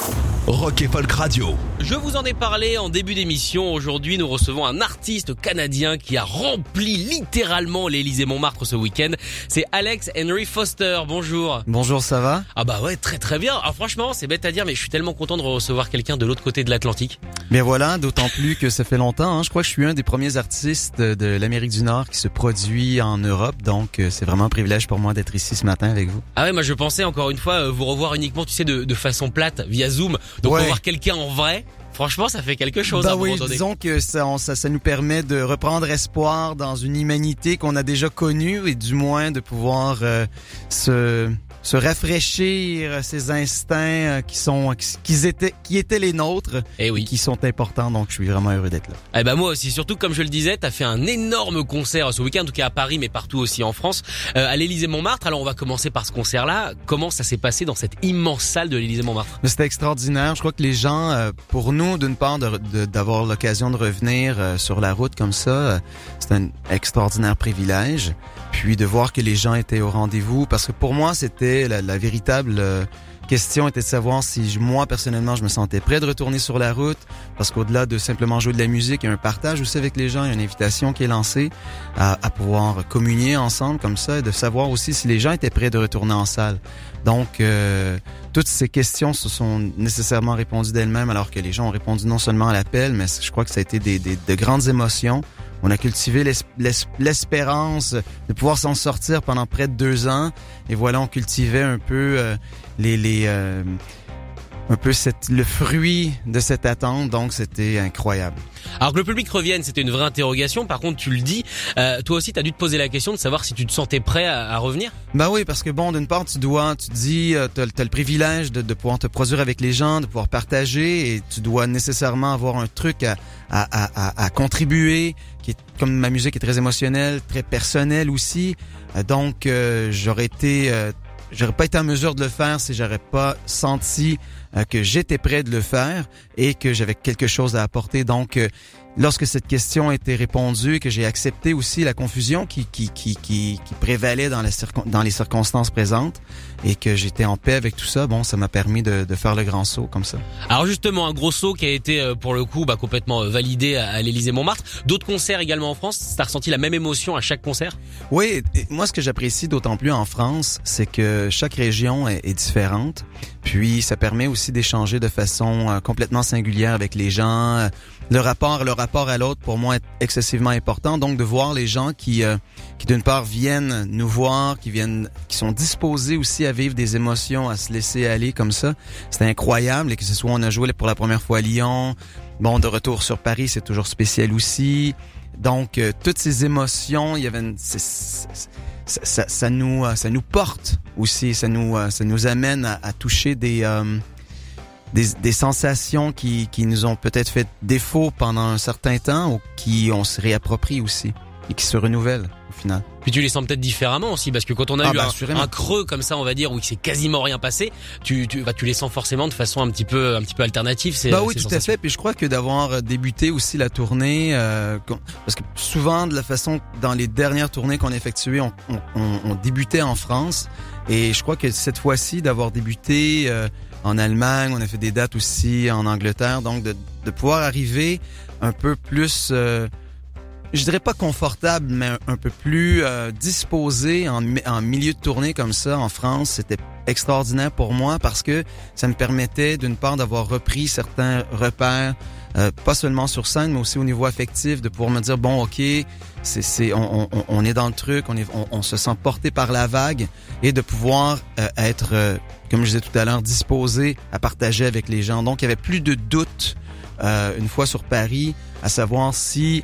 you Rock et Folk Radio. Je vous en ai parlé en début d'émission. Aujourd'hui, nous recevons un artiste canadien qui a rempli littéralement l'Élysée Montmartre ce week-end. C'est Alex Henry Foster. Bonjour. Bonjour, ça va? Ah bah ouais, très très bien. Alors franchement, c'est bête à dire, mais je suis tellement content de recevoir quelqu'un de l'autre côté de l'Atlantique. Bien voilà, d'autant plus que ça fait longtemps. hein. Je crois que je suis un des premiers artistes de l'Amérique du Nord qui se produit en Europe, donc euh, c'est vraiment un privilège pour moi d'être ici ce matin avec vous. Ah ouais, moi je pensais encore une fois euh, vous revoir uniquement, tu sais, de, de façon plate via Zoom. Donc Ouais. revoir quelqu'un en vrai. Franchement, ça fait quelque chose à Bah un oui, moment donné. disons que ça, on- ça, ça nous permet de reprendre espoir dans une humanité qu'on a déjà connue et du moins de pouvoir euh, se se rafraîchir ces instincts euh, qui sont qui étaient qui étaient les nôtres Eh et oui. qui sont importants donc je suis vraiment heureux d'être là. Eh ben moi aussi, surtout comme je le disais, t'as fait un énorme concert ce week-end, en tout cas à Paris, mais partout aussi en France, euh, à l'Élysée Montmartre. Alors on va commencer par ce concert-là. Comment ça s'est passé dans cette immense salle de l'Élysée Montmartre C'était extraordinaire. Je crois que les gens, euh, pour nous, d'une part, d'avoir l'occasion de revenir euh, sur la route comme ça, euh, c'est un extraordinaire privilège. Puis de voir que les gens étaient au rendez-vous, parce que pour moi, c'était la, véritable euh, question était de savoir si moi personnellement je me sentais prêt de retourner sur la route, parce qu'au-delà de simplement jouer de la musique, il y a un partage aussi avec les gens, il y a une invitation qui est lancée à, pouvoir communier ensemble comme ça, et de savoir aussi si les gens étaient prêts de retourner en salle. Donc euh, toutes ces questions se sont nécessairement répondues d'elles-mêmes alors que les gens ont répondu non seulement à l'appel, mais je crois que ça a été des- de grandes émotions. On a cultivé l'es- l'es- l'espérance de pouvoir s'en sortir pendant près de deux ans. Et voilà, on cultivait un peu euh, les, les euh, un peu cette, le fruit de cette attente. Donc, c'était incroyable. Alors que le public revienne, c'était une vraie interrogation. Par contre, tu le dis, euh, toi aussi, t'as dû te poser la question de savoir si tu te sentais prêt à, à revenir. Ben oui, parce que bon, d'une part, tu dois, tu te dis, euh, t'as, t'as le privilège de, de pouvoir te produire avec les gens, de pouvoir partager, et tu dois nécessairement avoir un truc à, à, à, à- à contribuer, qui est, comme ma musique est très émotionnelle, très personnelle aussi. Euh, donc, euh, j'aurais été, euh, j'aurais pas été en mesure de le faire si j'aurais pas senti que j'étais prêt de le faire et que j'avais quelque chose à apporter. Donc, euh, lorsque cette question a été répondue que j'ai accepté aussi la confusion qui, qui, qui, qui, qui prévalait dans, la circon- dans les circonstances présentes et que j'étais en paix avec tout ça, bon, ça m'a permis de, de faire le grand saut comme ça. Alors justement, un gros saut qui a été euh, pour le coup bah, complètement euh, validé à, à l'Élysée Montmartre. D'autres concerts également en France. T'as ressenti la même émotion à chaque concert? Oui, moi ce que j'apprécie d'autant plus en France, c'est que chaque région est, est différente. Puis ça permet aussi d'échanger de façon euh, complètement singulière avec les gens. Le rapport, le rapport à l'autre pour moi est excessivement important. Donc de voir les gens qui, euh, qui d'une part viennent nous voir, qui viennent, qui sont disposés aussi à vivre des émotions, à se laisser aller comme ça, c'est incroyable. Et que ce soit on a joué pour la première fois à Lyon, bon de retour sur Paris, c'est toujours spécial aussi. Donc euh, toutes ces émotions, il y avait une, c'est- ça, ça, ça nous euh, ça nous porte aussi, ça nous euh, ça nous amène à, à toucher des, euh, des des sensations qui qui nous ont peut-être fait défaut pendant un certain temps ou qui on se réapproprie aussi et qui se renouvellent au final. Puis tu les sens peut-être différemment aussi, parce que quand on a Ah eu bah, un, creux comme ça, on va dire, où il s'est quasiment rien passé, tu, tu, bah, tu les sens forcément de façon un petit peu, un petit peu alternative. Bah oui, tout à fait. Puis je crois que d'avoir débuté aussi la tournée, euh, parce que souvent de la façon dans les dernières tournées qu'on a effectuées, on, on, on- on débutait en France, et je crois que cette fois-ci d'avoir débuté euh, en Allemagne, on a fait des dates aussi en Angleterre, donc de, pouvoir arriver un peu plus, euh, je dirais pas confortable, mais un, peu plus euh, disposé en, en milieu de tournée comme ça en France, c'était extraordinaire pour moi parce que ça me permettait d'une part d'avoir repris certains repères, euh, pas seulement sur scène, mais aussi au niveau affectif, de pouvoir me dire bon ok, c'est on, on, on est dans le truc, on est on, on se sent porté par la vague et de pouvoir euh, être euh, comme je disais tout à l'heure disposé à partager avec les gens. Donc il y avait plus de doute une fois sur Paris à savoir si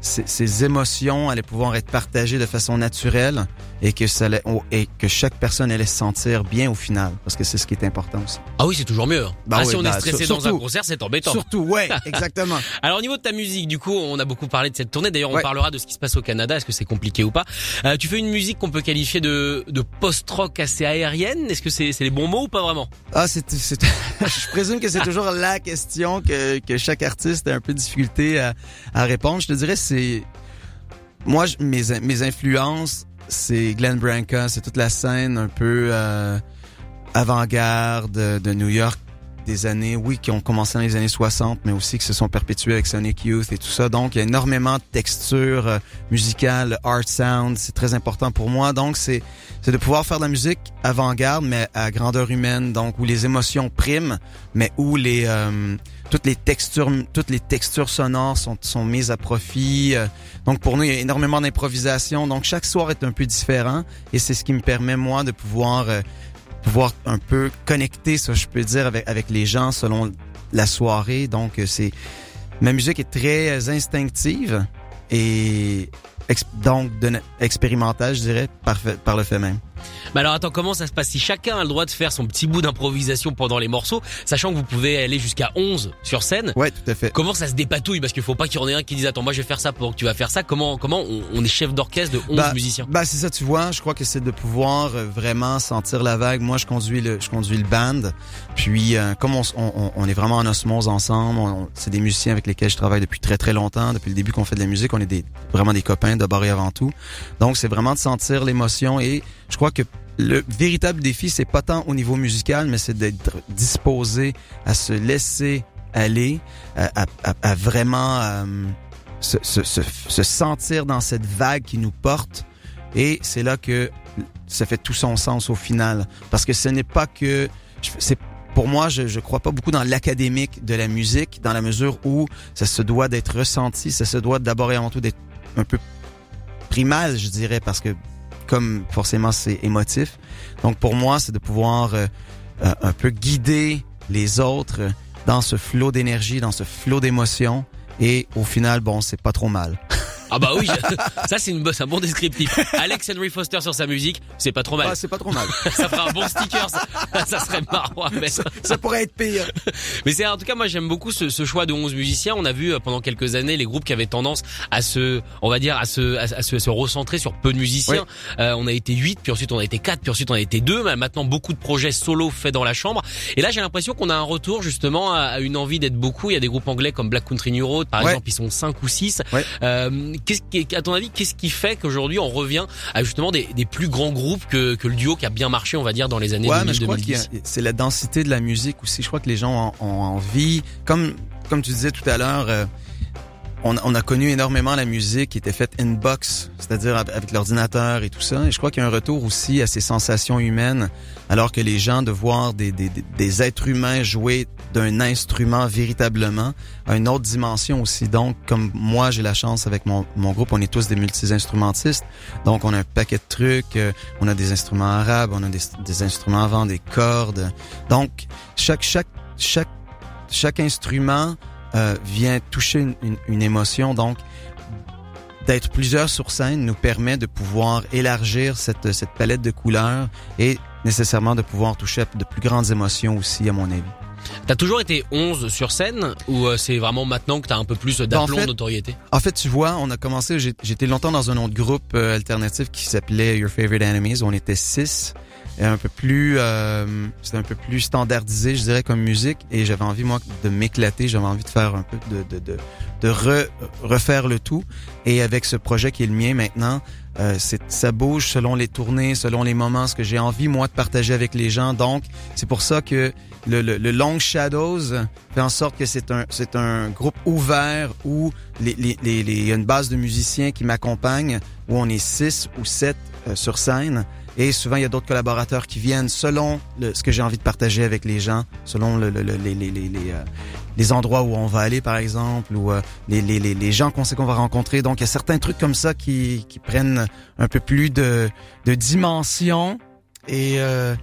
ces émotions allaient pouvoir être partagées de façon naturelle et que ça et que chaque personne allait se sentir bien au final parce que c'est ce qui est important aussi. Ah oui, c'est toujours mieux. Bah ah, oui, si on bah, est stressé sur- dans un surtout. concert, c'est embêtant. Surtout, ouais, exactement. Alors au niveau de ta musique, du coup, on a beaucoup parlé de cette tournée. D'ailleurs, on Ouais. parlera de ce qui se passe au Canada. Est-ce que c'est compliqué ou pas? Euh, Tu fais une musique qu'on peut qualifier de, de post-rock assez aérienne. Est-ce que c'est c'est les bons mots ou pas vraiment? Ah, c'est, c'est- je présume que c'est toujours la question que, que chaque artiste a un peu de difficulté à, à répondre. Je te dirais, c'est, moi, je- mes, mes influences, c'est Glenn Branca, c'est toute la scène un peu euh, avant-garde de, New York des années, oui, qui ont commencé dans les années 60, mais aussi qui se sont perpétués avec Sonic Youth et tout ça. Donc, il y a énormément de textures euh, musicales, art sound, c'est très important pour moi. Donc, c'est c'est de pouvoir faire de la musique avant-garde, mais à grandeur humaine, donc où les émotions priment, mais où les euh, toutes les textures, toutes les textures sonores sont, sont mises à profit. Euh, Donc pour nous, il y a énormément d'improvisation. Donc chaque soir est un peu différent, et c'est ce qui me permet moi de pouvoir euh, pouvoir un peu connecter, ça je peux dire, avec avec les gens selon la soirée. Donc euh, c'est ma musique est très instinctive et donc de, expérimentale, je dirais, par, par le fait même. Mais alors attends, comment ça se passe Si chacun a le droit de faire son petit bout d'improvisation pendant les morceaux, sachant que vous pouvez aller jusqu'à 11 sur scène, Ouais, tout à fait. comment ça se dépatouille Parce qu'il faut pas qu'il y en ait un qui dise attends moi je vais faire ça pendant que tu vas faire ça. Comment comment on, on est chef d'orchestre de 11 Bah, musiciens Bah c'est ça, tu vois. Je crois que c'est de pouvoir euh, vraiment sentir la vague. Moi, je conduis le, je conduis le band. Puis, euh, comme on, on, on- est vraiment en osmose ensemble, c'est des musiciens avec lesquels je travaille depuis très très longtemps. Depuis le début qu'on fait de la musique, on est des vraiment des copains d'abord et avant tout. Donc, c'est vraiment de sentir l'émotion. Et je crois que le véritable défi, c'est pas tant au niveau musical, mais c'est d'être disposé à se laisser aller, à, à- à- vraiment euh, se, se, se, se sentir dans cette vague qui nous porte. Et c'est là que ça fait tout son sens au final. Parce que ce n'est pas que... c'est pour moi, je ne crois pas beaucoup dans l'académique de la musique, dans la mesure où ça se doit d'être ressenti, ça se doit d'abord et avant tout d'être un peu primal, je dirais, parce que comme forcément c'est émotif. Donc pour moi, c'est de pouvoir euh, euh, un peu guider les autres dans ce flot d'énergie, dans ce flot d'émotions. Et au final, bon, c'est pas trop mal. Ah bah oui, ça c'est une bo- c'est un bon descriptif. Alex Henry Foster sur sa musique, c'est pas trop mal. Ah, c'est pas trop mal. Ça fera un bon sticker, ça, ça serait marrant à mettre. ça pourrait être pire. Mais c'est en tout cas moi j'aime beaucoup ce, ce choix de 11 musiciens. On a vu euh, pendant quelques années les groupes qui avaient tendance à se on va dire à se à, à se, à se recentrer sur peu de musiciens. Euh, on a été 8 puis ensuite on a été 4 puis ensuite on a été 2 mais maintenant beaucoup de projets solo faits dans la chambre. Et là j'ai l'impression qu'on a un retour justement à, à une envie d'être beaucoup. Il y a des groupes anglais comme Black Country New Road par Ouais. exemple, ils sont 5 ou 6. Ouais. Euh, qu'est-ce qui à ton avis qu'est-ce qui fait qu'aujourd'hui on revient à justement des, des plus grands groupes que, que le duo qui a bien marché on va dire dans les années Ouais, 2000 mais je crois qu'il y a- 2010. c'est la densité de la musique aussi. Je crois que les gens ont, ont envie, comme comme tu disais tout à l'heure, euh, on, on a connu énormément la musique qui était faite in box, c'est-à-dire avec l'ordinateur et tout ça. Et je crois qu'il y a un retour aussi à ces sensations humaines, alors que les gens de voir des, des, des- des êtres humains jouer d'un instrument véritablement à une autre dimension aussi. Donc, comme moi, j'ai la chance avec mon, mon groupe, on est tous des multi-instrumentistes. Donc, on a un paquet de trucs. euh, on a des instruments arabes, on a des, des instruments avant, des cordes. Donc, chaque chaque chaque chaque instrument euh, vient toucher une, une, une émotion. Donc, d'être plusieurs sur scène nous permet de pouvoir élargir cette, cette palette de couleurs et nécessairement de pouvoir toucher de plus grandes émotions aussi, à mon avis. T'as toujours été 11 sur scène ou euh, c'est vraiment maintenant que t'as un peu plus ben, d'aplomb, en En fait, tu vois, on a commencé, j'étais longtemps dans un autre groupe euh, alternatif qui s'appelait Your Favorite Enemies, on était 6 est un peu plus euh, c'est un peu plus standardisé je dirais comme musique. Et j'avais envie moi de m'éclater. J'avais envie de faire un peu de de, de, de re, refaire le tout. Et avec ce projet qui est le mien maintenant euh, ça bouge selon les tournées selon les moments ce que j'ai envie moi de partager avec les gens. Donc c'est pour ça que le, le, le, Long Shadows fait en sorte que c'est un c'est un groupe ouvert où les, les, les, les, y a une base de musiciens qui m'accompagnent où on est six ou sept euh, sur scène. Et souvent, il y a d'autres collaborateurs qui viennent selon le- ce que j'ai envie de partager avec les gens, selon le, le- le- les, les, les, euh, les endroits où on va aller, par exemple, ou euh, les, les, les, gens qu'on sait qu'on va rencontrer. Donc, il y a certains trucs comme ça qui, qui prennent un peu plus de, de dimension. Et euh,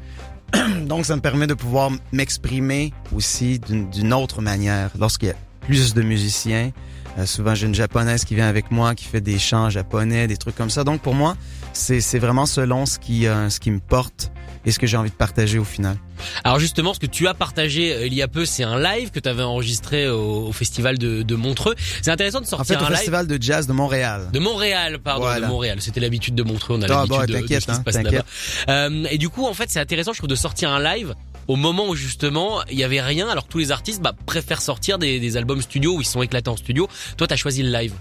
donc, ça me permet de pouvoir m'exprimer aussi d'une d'une autre manière. Lorsqu'il y a plus de musiciens, Euh, souvent, j'ai une japonaise qui vient avec moi, qui fait des chants japonais, des trucs comme ça. Donc, pour moi, c'est vraiment selon ce qui, euh, ce qui me porte et ce que j'ai envie de partager au final. Alors justement, ce que tu as partagé euh, il y a peu, c'est un live que tu avais enregistré au, festival de, de Montreux. C'est intéressant de sortir en fait, un au festival de jazz de Montréal. De Montréal, pardon, de Montréal. C'était l'habitude de Montreux, on a ah, l'habitude bah, de, de, ce qui se hein, passe là-bas. Euh, et du coup, en fait, c'est intéressant, je trouve, de sortir un live au moment où justement il y avait rien alors tous les artistes bah, préfèrent sortir des, des, albums studio où ils sont éclatés en studio. Toi t'as choisi le live.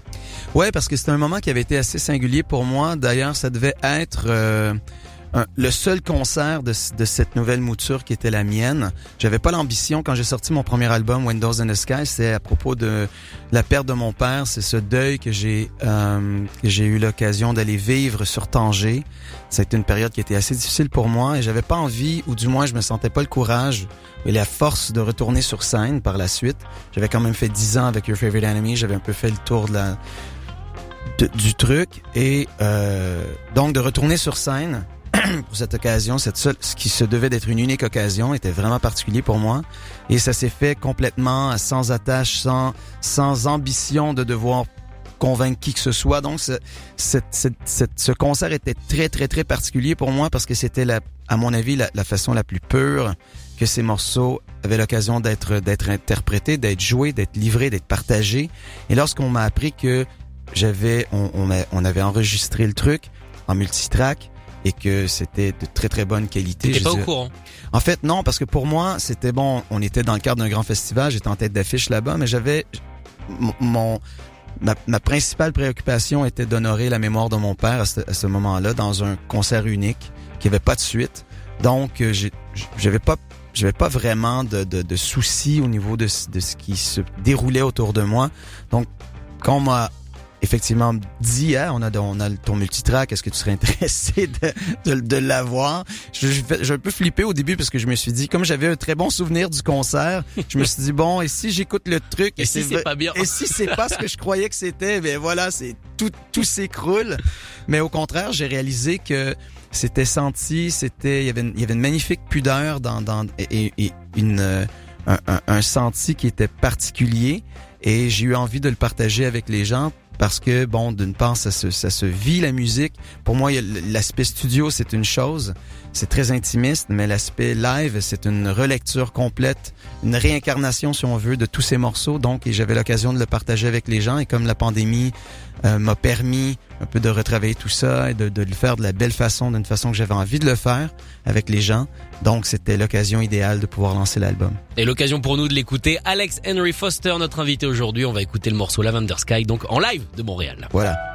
Ouais parce que c'était un moment qui avait été assez singulier pour moi. D'ailleurs ça devait être euh, le seul concert de, de, cette nouvelle mouture qui était la mienne. J'avais pas l'ambition quand j'ai sorti mon premier album Windows in the Sky, c'est à propos de la perte de mon père, c'est ce deuil que j'ai euh, j'ai eu l'occasion d'aller vivre sur Tanger. C'était une période qui était assez difficile pour moi et j'avais pas envie ou du moins je me sentais pas le courage et la force de retourner sur scène par la suite. J'avais quand même fait dix ans avec Your Favorite Enemy, j'avais un peu fait le tour de la du truc et euh, donc de retourner sur scène pour cette occasion, cette seule, ce qui se devait d'être une unique occasion, était vraiment particulier pour moi. Et ça s'est fait complètement sans attache, sans, sans ambition de devoir convaincre qui que ce soit. Donc, ce, ce concert était très, très, très particulier pour moi parce que c'était, à mon avis, la, la, façon la plus pure que ces morceaux avaient l'occasion d'être, d'être interprétés, d'être joués, d'être livrés, d'être partagés. Et lorsqu'on m'a appris que j'avais, on, on, on avait enregistré le truc en multitrack, et que c'était de très très bonne qualité. T'étais pas au courant En fait, non, parce que pour moi, c'était bon. On était dans le cadre d'un grand festival, j'étais en tête d'affiche là-bas, mais j'avais mon ma, ma, principale préoccupation était d'honorer la mémoire de mon père à ce, moment-là dans un concert unique qui avait pas de suite. Donc, euh, j'avais pas j'avais pas vraiment de, de, de, soucis au niveau de, de ce qui se déroulait autour de moi. Donc, quand on m'a effectivement dit hein, on a on a ton multitrack est-ce que tu serais intéressé de, de, de l'avoir? Je, je, un peu flippé au début parce que je me suis dit comme j'avais un très bon souvenir du concert je me suis dit bon et si j'écoute le truc et, si c'est pas bien? et si c'est pas ce que je croyais que c'était ben voilà c'est tout tout s'écroule. Mais au contraire j'ai réalisé que c'était senti c'était il y avait une, il y avait une magnifique pudeur dans dans et, et une un, un, un senti qui était particulier. Et j'ai eu envie de le partager avec les gens parce que bon, d'une part, ça se, ça se vit la musique. Pour moi, l'aspect studio, c'est une chose, c'est très intimiste, mais l'aspect live, c'est une relecture complète, une réincarnation, si on veut, de tous ces morceaux. Donc, et j'avais l'occasion de le partager avec les gens. Et comme la pandémie euh, m'a permis un peu de retravailler tout ça et de, de le faire de la belle façon, d'une façon que j'avais envie de le faire avec les gens, donc c'était l'occasion idéale de pouvoir lancer l'album. Et l'occasion pour nous de l'écouter. Alex Henry Foster, notre invité aujourd'hui. On va écouter le morceau Lavender Sky, donc en live de Montréal. Voilà.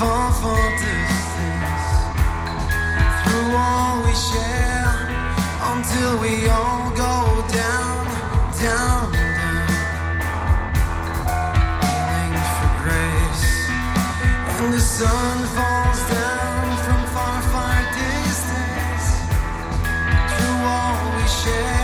enfant through all we share until we all go down, down, down. For grace, and the sun falls down from far, far distance. Through all we share.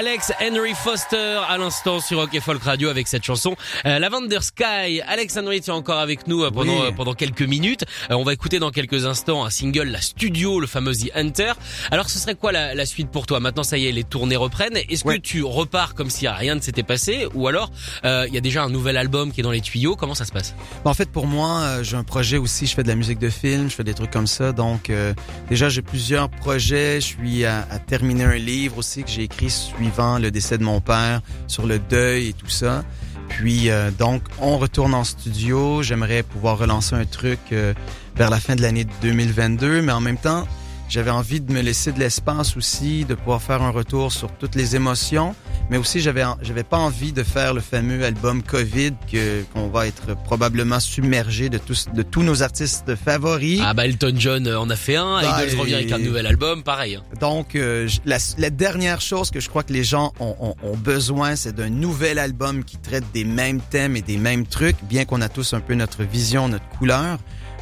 Alex Henry Foster à l'instant sur Rock et Folk Radio avec cette chanson euh, Lavender Sky. Alex Henry, tu es encore avec nous euh, pendant Oui. euh, pendant quelques minutes. Euh, on va écouter dans quelques instants un single, la studio, le fameux The Hunter. Alors ce serait quoi la, la suite pour toi? Maintenant ça y est, les tournées reprennent. Est-ce que tu repars comme si rien ne s'était passé? Ou alors euh, il y a déjà un nouvel album qui est dans les tuyaux? Comment ça se passe? En fait, pour moi, euh, j'ai un projet aussi. Je fais de la musique de film, je fais des trucs comme ça. Donc, euh, déjà, j'ai plusieurs projets. Je suis à, à terminer un livre aussi que j'ai écrit suivant le décès de mon père sur le deuil et tout ça. Puis, euh, donc, on retourne en studio. J'aimerais pouvoir relancer un truc euh, vers la fin de l'année 2022, mais en même temps, j'avais envie de me laisser de l'espace aussi, de pouvoir faire un retour sur toutes les émotions, mais aussi j'avais j'avais pas envie de faire le fameux album Covid que qu'on va être probablement submergé de tous de tous nos artistes favoris. Ah bah Elton John euh, en a fait un, Bah, revient avec un nouvel album, pareil. hein. Donc, euh, la, la dernière chose que je crois que les gens ont, ont- ont besoin, c'est d'un nouvel album qui traite des mêmes thèmes et des mêmes trucs, bien qu'on a tous un peu notre vision, notre couleur.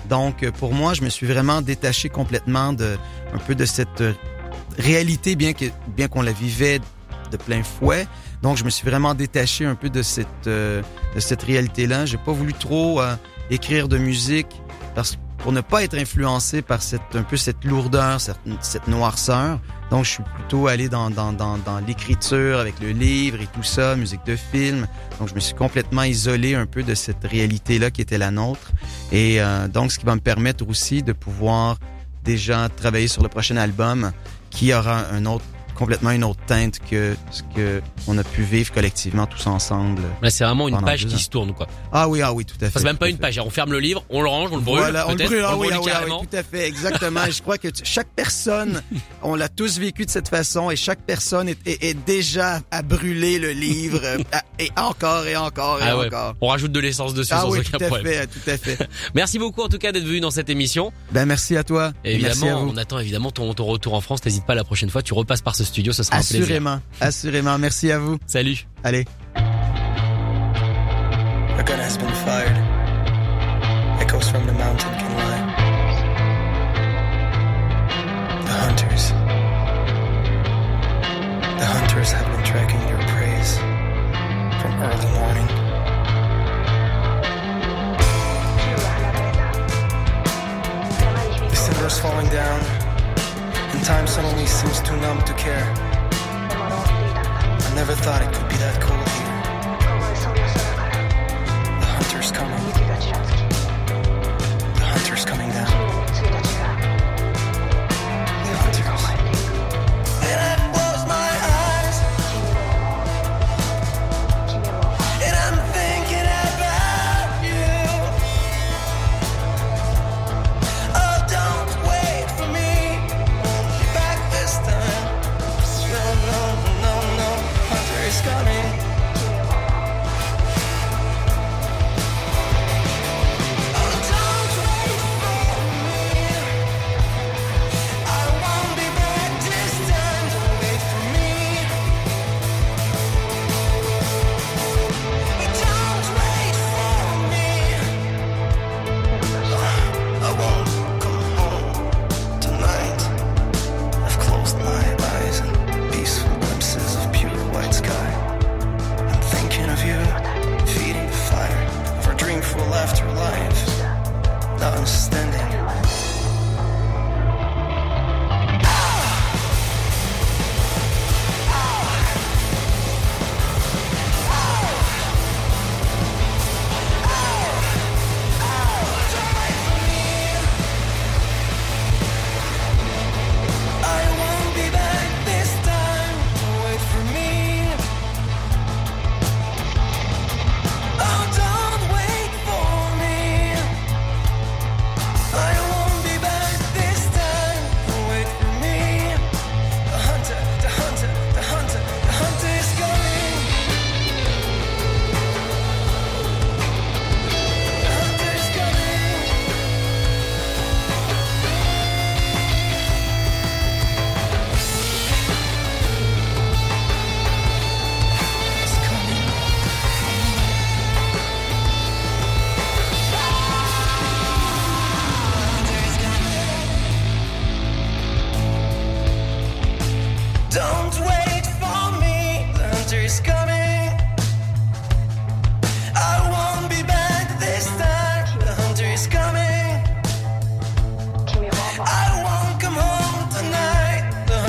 Donc, euh, pour moi, je me suis vraiment détaché complètement de un peu de cette euh, réalité, bien que bien qu'on la vivait de plein fouet. Donc, je me suis vraiment détaché un peu de cette euh, de cette réalité-là. J'ai pas voulu trop écrire de musique parce que pour ne pas être influencé par cette un peu cette lourdeur, cette, cette noirceur. Donc, je suis plutôt allé dans dans dans, dans l'écriture avec le livre et tout ça, musique de film. Donc, je me suis complètement isolé un peu de cette réalité-là qui était la nôtre. Et euh, donc, ce qui va me permettre aussi de pouvoir déjà travailler sur le prochain album qui aura un autre complètement une autre teinte que ce que on a pu vivre collectivement tous ensemble. C'est vraiment une page qui se tourne quoi. Ah oui, ah oui, tout à fait. Enfin, c'est même pas à une fait. page, on ferme le livre, on le range, on le brûle, Voilà, on le brûle, ah on oui, brûle ah oui, ah oui, tout à fait, exactement. Je crois que chaque personne, on l'a tous vécu de cette façon, et chaque personne est, est- est déjà à brûler le livre, à- et encore et encore et Ah ouais. encore. On rajoute de l'essence dessus Ah sans oui, aucun tout à problème. fait, tout à fait. Merci beaucoup en tout cas d'être venu dans cette émission. Ben merci à toi. Et à évidemment, vous. on attend évidemment ton, ton retour en France. N'hésite pas la prochaine fois, tu repasses par ce studio, ce sera un plaisir. Assurément, assurément. Merci à vous. Salut. Allez. A gun has been fired. Echoes from the mountain can lie. The hunters. The hunters have been tracking their preys from early morning. December's falling down, time suddenly seems too numb to care. I never thought it could be that cold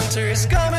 winter's coming.